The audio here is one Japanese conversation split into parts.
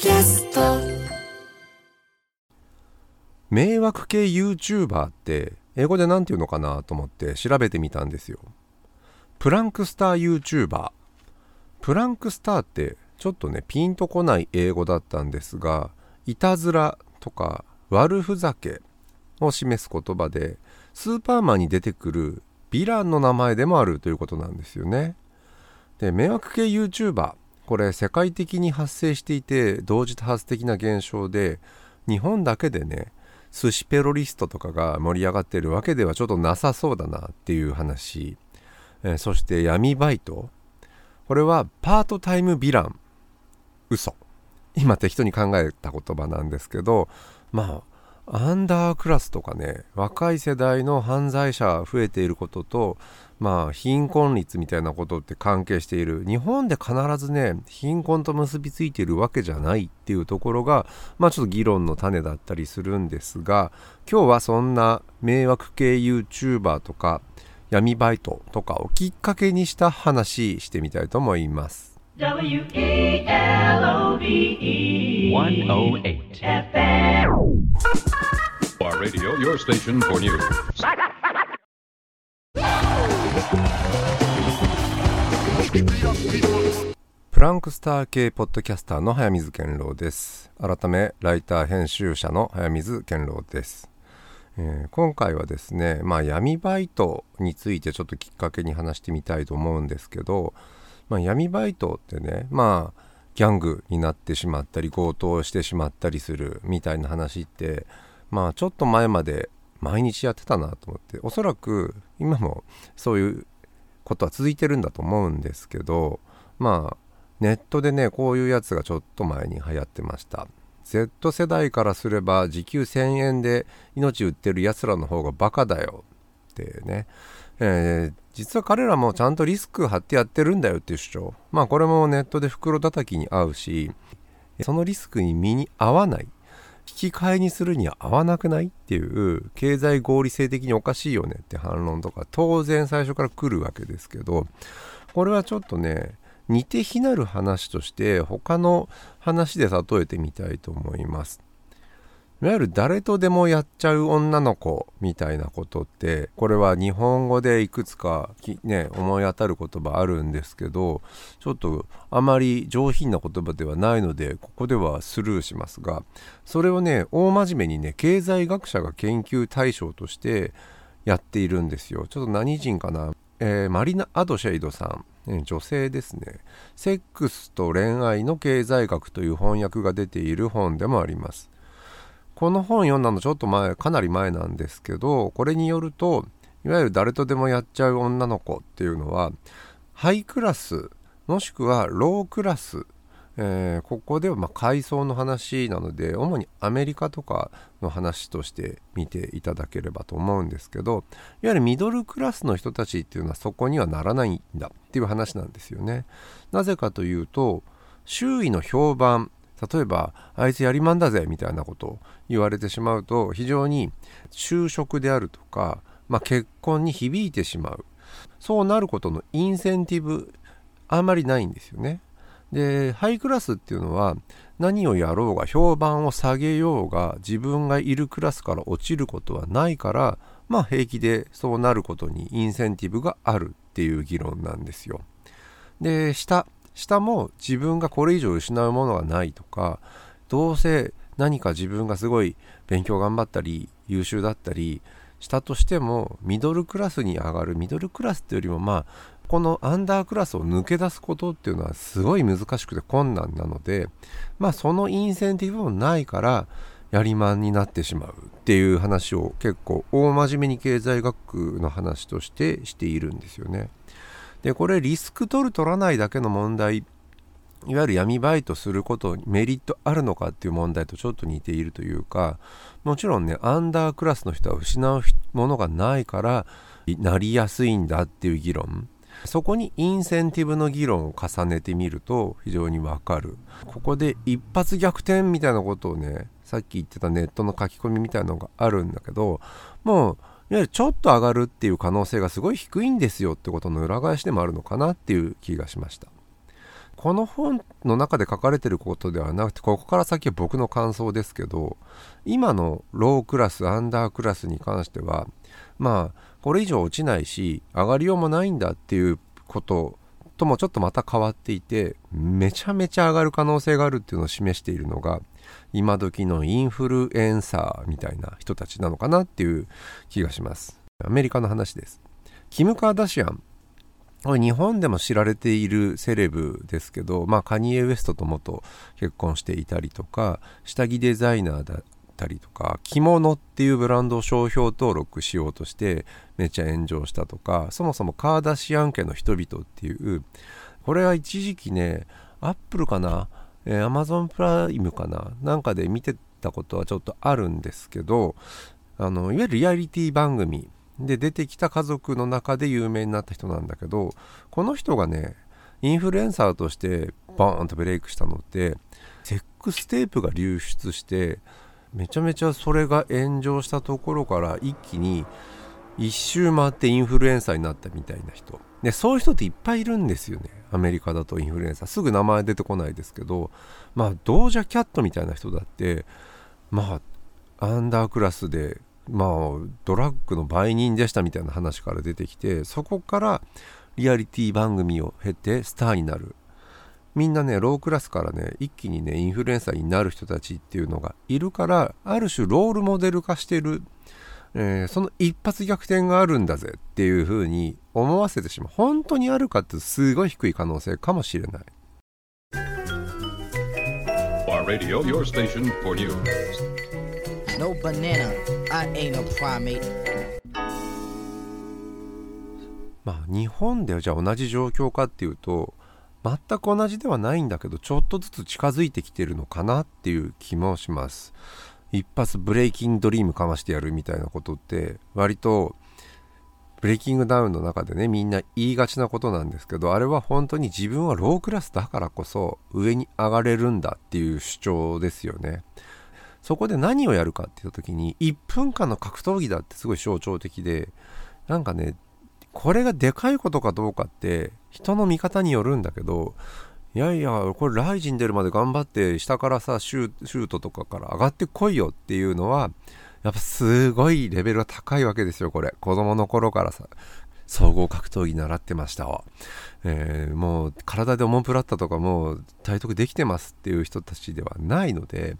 キャスト。迷惑系 YouTuber って英語で何て言うのかなと思って調べてみたんですよ。プランクスター YouTuber プランクスターってちょっとねピンとこない英語だったんですがいたずらとか悪ふざけを示す言葉でスーパーマンに出てくるヴィランの名前でもあるということなんですよね。で迷惑系 YouTuber これ世界的に発生していて同時多発的な現象で日本だけでね寿司ペロリストとかが盛り上がってるわけではちょっとなさそうだなっていう話、えーそして闇バイト。これはパートタイムヴィラン。嘘。今適当に考えた言葉なんですけどまあアンダークラスとかね若い世代の犯罪者増えていることとまあ貧困率みたいなことって関係している日本で必ずね貧困と結びついているわけじゃないっていうところがまあちょっと議論の種だったりするんですが今日はそんな迷惑系 YouTuber とか闇バイトとかをきっかけにした話してみたいと思います W E L O V E 108. Our radio, your station for news. プランクスター系ポッドキャスターの早水健郎です。改めライター編集者の早水健郎です、えー今回はですねまあ闇バイトについてちょっときっかけに話してみたいと思うんですけど、まあ、闇バイトってねまあギャングになってしまったり強盗してしまったりするみたいな話ってまあちょっと前まで毎日やってたなと思っておそらく今もそういうことは続いてるんだと思うんですけどまあネットでねこういうやつがちょっと前に流行ってました。Z 世代からすれば時給1000円で命売ってるやつらの方がバカだよ。ってね、えー実は彼らもちゃんとリスク張ってやってるんだよっていう主張。まあこれもネットで袋叩きに合うしそのリスクに身に合わない。き換えにするには合わなくないっていう経済合理性的におかしいよねって反論とか当然最初から来るわけですけどこれはちょっとね似て非なる話として他の話で例えてみたいと思います。いわゆる誰とでもやっちゃう女の子みたいなことってこれは日本語でいくつかね思い当たる言葉あるんですけどちょっとあまり上品な言葉ではないのでここではスルーしますがそれをね大真面目にね経済学者が研究対象としてやっているんですよ。ちょっと何人かな、えーマリナ・アドシェイドさん。女性ですね「セックスと恋愛の経済学」という翻訳が出ている本でもあります。この本読んだのちょっと前かなり前なんですけどこれによるといわゆる誰とでもやっちゃう女の子っていうのはハイクラスもしくはロークラス、えーここではまあ階層の話なので主にアメリカとかの話として見ていただければと思うんですけどいわゆるミドルクラスの人たちっていうのはそこにはならないんだっていう話なんですよね。なぜかというと周囲の評判例えばあいつやりまんだぜみたいなことを言われてしまうと非常に就職であるとか、まあ、結婚に響いてしまうそうなることのインセンティブあんまりないんですよね。でハイクラスっていうのは何をやろうが評判を下げようが自分がいるクラスから落ちることはないからまあ平気でそうなることにインセンティブがあるっていう議論なんですよ。で下下も自分がこれ以上失うものがないとかどうせ何か自分がすごい勉強頑張ったり優秀だったりしたとしてもミドルクラスに上がるミドルクラスっていうよりもまあこのアンダークラスを抜け出すことっていうのはすごい難しくて困難なのでまあそのインセンティブもないからやりまんになってしまうっていう話を結構大真面目に経済学の話としてしているんですよね。でこれリスク取る取らないだけの問題いわゆる闇バイトすることにメリットあるのかっていう問題とちょっと似ているというかもちろんねアンダークラスの人は失うものがないからなりやすいんだっていう議論。そこにインセンティブの議論を重ねてみると非常にわかる。ここで一発逆転みたいなことをねさっき言ってたネットの書き込みみたいなのがあるんだけどもういわゆるちょっと上がるっていう可能性がすごい低いんですよってことの裏返しでもあるのかなっていう気がしました。この本の中で書かれてることではなくてここから先は僕の感想ですけど今のロークラスアンダークラスに関してはまあこれ以上落ちないし上がりようもないんだっていうことともちょっとまた変わっていてめちゃめちゃ上がる可能性があるっていうのを示しているのが今時のインフルエンサーみたいな人たちなのかなっていう気がします。アメリカの話です。キム・カーダシアン。日本でも知られているセレブですけど、まあ、カニエ・ウエストと元結婚していたりとか下着デザイナーだったりとか着物っていうブランドを商標登録しようとしてめっちゃ炎上したとかそもそもカーダシアン家の人々っていうこれは一時期ねアップルかな、えー、アマゾンプライムかな？なんかで見てたことはちょっとあるんですけどあのいわゆるリアリティ番組で出てきた家族の中で有名になった人なんだけどこの人がねインフルエンサーとしてバーンとブレイクしたのってセックステープが流出してめちゃめちゃそれが炎上したところから一気に一周回ってインフルエンサーになったみたいな人。でそういう人っていっぱいいるんですよね。アメリカだとインフルエンサー。すぐ名前出てこないですけど。まあドージャキャットみたいな人だってまあアンダークラスでまあドラッグの売人でしたみたいな話から出てきてそこからリアリティ番組を経てスターになる。みんなねロークラスからね一気にねインフルエンサーになる人たちっていうのがいるからある種ロールモデル化してる、えー、その一発逆転があるんだぜっていう風に思わせてしまう本当にあるかってすごい低い可能性かもしれない Bar Radio, your station for news. No banana, I ain't a primate. まあ日本でじゃあ同じ状況かっていうと全く同じではないんだけどちょっとずつ近づいてきてるのかなっていう気もします一発ブレイキングドリームかましてやるみたいなことって割とブレイキングダウンの中でねみんな言いがちなことなんですけどあれは本当に自分はロークラスだからこそ上に上がれるんだっていう主張ですよね。そこで何をやるかって言った時に1分間の格闘技だってすごい象徴的でなんかねこれがでかいことかどうかって人の見方によるんだけどいやいやこれライジン出るまで頑張って下からさシュートとかから上がってこいよっていうのはやっぱすごいレベルが高いわけですよこれ。子供の頃からさ。総合格闘技習ってましたわ、えー、もう体でオモプラッタとかもう体得できてますっていう人たちではないので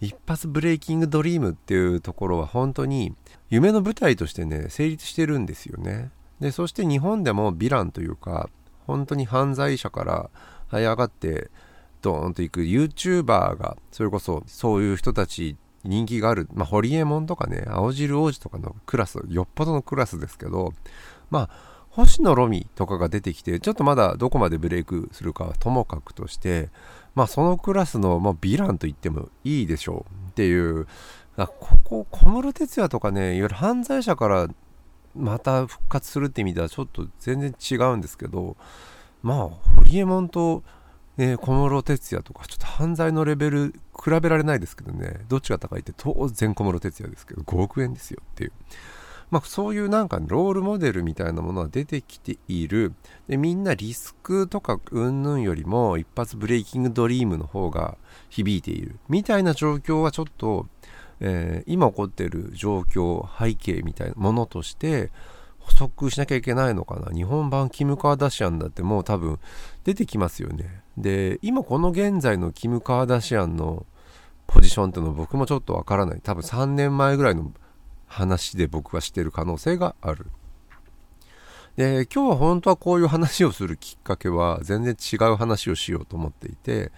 一発ブレイキングドリームっていうところは本当に夢の舞台としてね成立してるんですよね。でそして日本でもヴィランというか本当に犯罪者から這い上がってドーンといく。YouTuber がそれこそそういう人たち人気がある、まあ、ホリエモンとかね青汁王子とかのクラスよっぽどのクラスですけどまあ星野ロミとかが出てきてちょっとまだどこまでブレイクするかはともかくとしてまあそのクラスの、まあ、ヴィランと言ってもいいでしょう。っていう。ここ小室哲哉とかねいわゆる犯罪者からまた復活するって意味ではちょっと全然違うんですけどまあホリエモンと、ね、小室哲哉とかちょっと犯罪のレベル比べられないですけどね。どっちが高いって当然小室哲哉ですけど5億円ですよっていう。まあ、そういうなんかロールモデルみたいなものは出てきている。でみんなリスクとか云々よりも一発ブレイキングドリームの方が響いている。みたいな状況はちょっとえー、今起こっている状況背景みたいなものとして補足しなきゃいけないのかな？日本版キム・カーダシアンだってもう多分出てきますよね。で今この現在のキム・カーダシアンのポジションっていうの僕もちょっとわからない。多分3年前ぐらいの話で僕はしてる可能性がある。で今日は本当はこういう話をするきっかけは全然違う話をしようと思っていて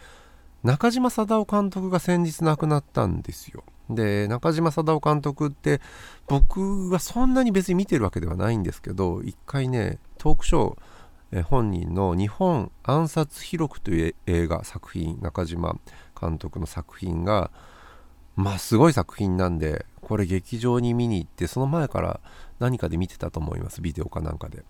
中島貞夫監督が先日亡くなったんですよで中島貞夫監督って僕はそんなに別に見てるわけではないんですけど一回ねトークショーえ本人の「日本暗殺記録」という映画作品中島監督の作品がまあすごい作品なんでこれ劇場に見に行ってその前から何かで見てたと思いますビデオかなんかで。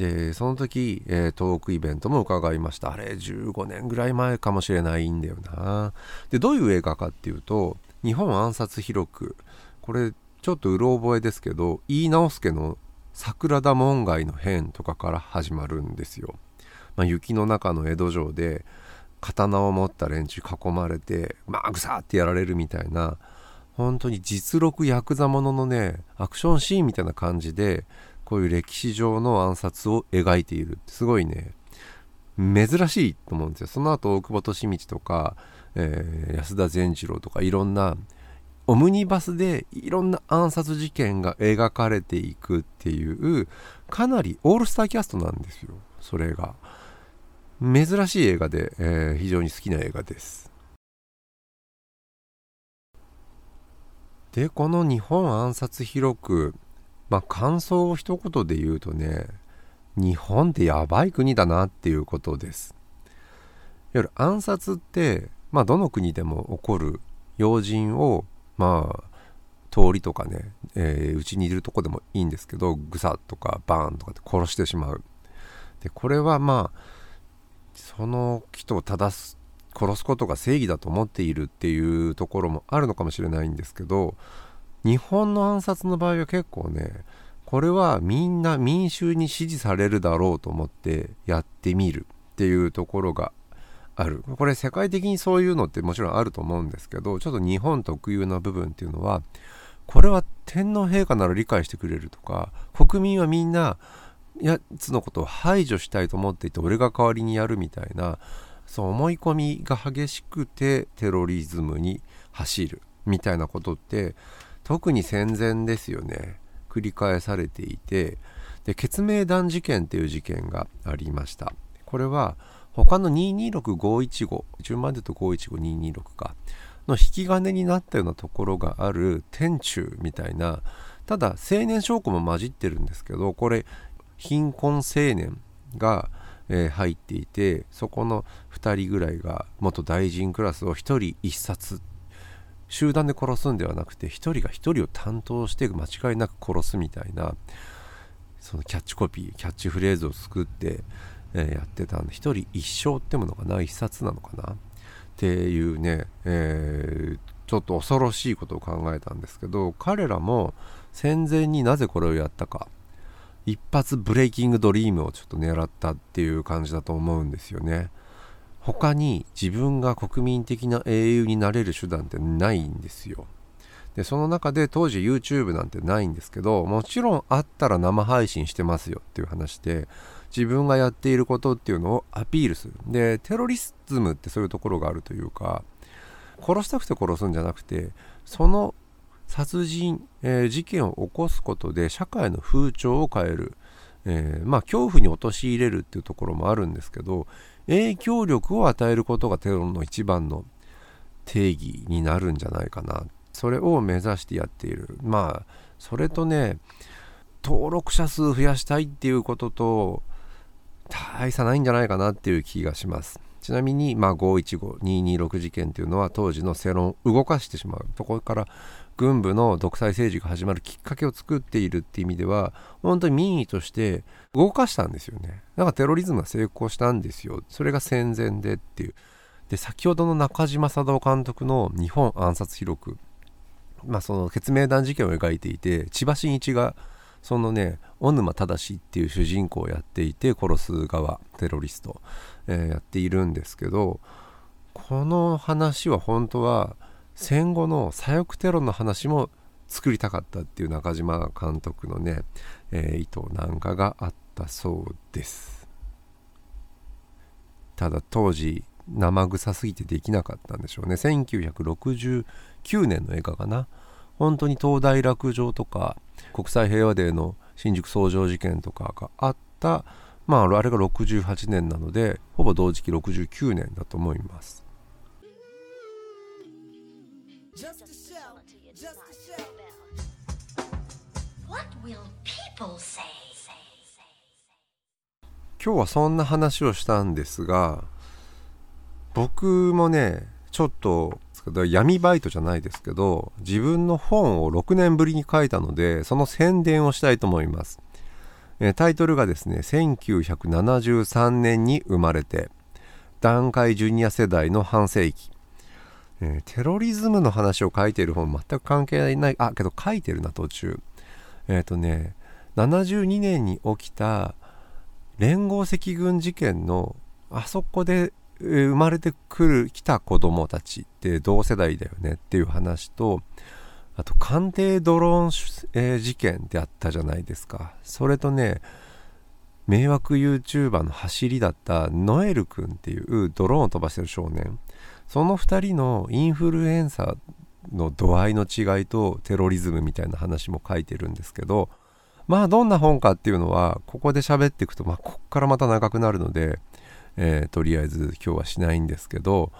でその時、えー、トークイベントも伺いました。あれ15年ぐらい前かもしれないんだよな。でどういう映画かっていうと日本暗殺記録これちょっとうろ覚えですけど井伊直輔の桜田門外の変とかから始まるんですよ、まあ、雪の中の江戸城で刀を持った連中囲まれてまあぐさってやられるみたいな本当に実録ヤクザもののねアクションシーンみたいな感じでこういう歴史上の暗殺を描いている。すごいね。珍しいと思うんですよ。その後大久保利通とか、えー、安田善次郎とかいろんなオムニバスでいろんな暗殺事件が描かれていくっていうかなりオールスターキャストなんですよ。それが。珍しい映画で、えー、非常に好きな映画です。でこの日本暗殺記録まあ感想を一言で言うとね日本ってやばい国だなっていうことです。いわゆる暗殺ってまあどの国でも起こる要人をまあ通りとかねうち、えー、にいるとこでもいいんですけどぐさっとかバーンとかって殺してしまう。でこれはまあその人を正す殺すことが正義だと思っているっていうところもあるのかもしれないんですけど日本の暗殺の場合は結構ねこれはみんな民衆に支持されるだろうと思ってやってみるっていうところがある。これ世界的にそういうのってもちろんあると思うんですけどちょっと日本特有な部分っていうのはこれは天皇陛下なら理解してくれるとか国民はみんなやつのことを排除したいと思っていて俺が代わりにやるみたいなそう思い込みが激しくてテロリズムに走るみたいなことって特に戦前ですよね。繰り返されていて。で決命弾事件っていう事件がありました。これは他の226515順番で言うと515226か。の引き金になったようなところがある天中みたいなただ青年証拠も混じってるんですけどこれ貧困青年が、えー、入っていてそこの2人ぐらいが元大臣クラスを1人1冊集団で殺すんではなくて1人が1人を担当して間違いなく殺すみたいなそのキャッチコピーキャッチフレーズを作って、え、やってたんで1人1生ってものかな1冊なのかな？っていうね、えー、ちょっと恐ろしいことを考えたんですけど彼らも戦前になぜこれをやったか一発ブレイキングドリームをちょっと狙ったっていう感じだと思うんですよね。他に自分が国民的な英雄になれる手段ってないんですよ。でその中で当時 YouTube なんてないんですけどもちろんあったら生配信してますよっていう話で自分がやっていることっていうのをアピールする。でテロリズムってそういうところがあるというか殺したくて殺すんじゃなくてその殺人、えー、事件を起こすことで社会の風潮を変える、えー、まあ恐怖に陥れるっていうところもあるんですけど影響力を与えることがテロの一番の定義になるんじゃないかな。それを目指してやっている。まあそれとね登録者数増やしたいっていうことと大差ないんじゃないかなっていう気がします。ちなみに、まあ、515-226事件っていうのは当時の世論を動かしてしまう。そころから軍部の独裁政治が始まるきっかけを作っているっていう意味では本当に民意として動かしたんですよね。だからテロリズムは成功したんですよ。それが戦前でっていう。で先ほどの中島貞夫監督の日本暗殺記録。まあその決命弾事件を描いていて千葉真一がそのね小沼正っていう主人公をやっていて殺す側テロリスト、えー、やっているんですけどこの話は本当は戦後の左翼テロの話も作りたかったっていう中島監督のね、えー、意図なんかがあったそうです。ただ当時生臭すぎてできなかったんでしょうね。1969年の映画かな。本当に東大落城とか国際平和デーの新宿創上事件とかがあった。まああれが68年なのでほぼ同時期69年だと思います。今日はそんな話をしたんですが僕もねちょっと闇バイトじゃないですけど自分の本を6年ぶりに書いたのでその宣伝をしたいと思います、えタイトルがですね1973年に生まれて団塊ジュニア世代の半世紀、え、テロリズムの話を書いている本全く関係ないあけど書いてるな途中。えっ、ー、とね72年に起きた連合赤軍事件のあそこで生まれてくる来た子供たちって同世代だよねっていう話とあと官邸ドローン、事件ってあったじゃないですか。それとね迷惑 YouTuber の走りだったノエル君っていうドローンを飛ばしてる少年。その2人のインフルエンサーの度合いの違いとテロリズムみたいな話も書いてるんですけどまあどんな本かっていうのはここで喋っていくとまあこっからまた長くなるので、えーとりあえず今日はしないんですけど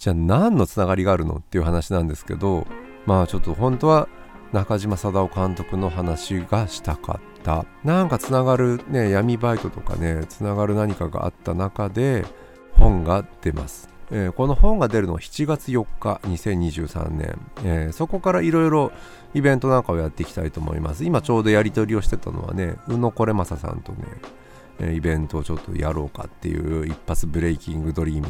じゃあ何のつながりがあるのっていう話なんですけどまあちょっと本当は中島貞夫監督の話がしたかった。なんかつながるね闇バイトとかねつながる何かがあった中で本が出ます、えーこの本が出るのは7月4日2023年、えーそこからいろいろイベントなんかをやっていきたいと思います。今ちょうどやり取りをしてたのはね宇野これまささんとね、えイベントをちょっとやろうかっていう一発ブレイキングドリーム。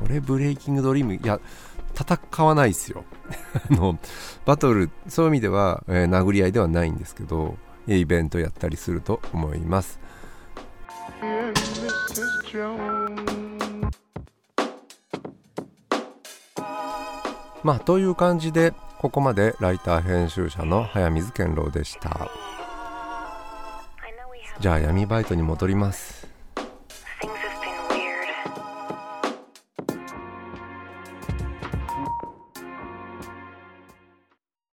それブレイキングドリームいや戦わないですよ。あのバトルそういう意味では、え殴り合いではないんですけどイベントやったりすると思います。まあという感じでここまでライター編集者の早水健郎でした。じゃあ闇バイトに戻ります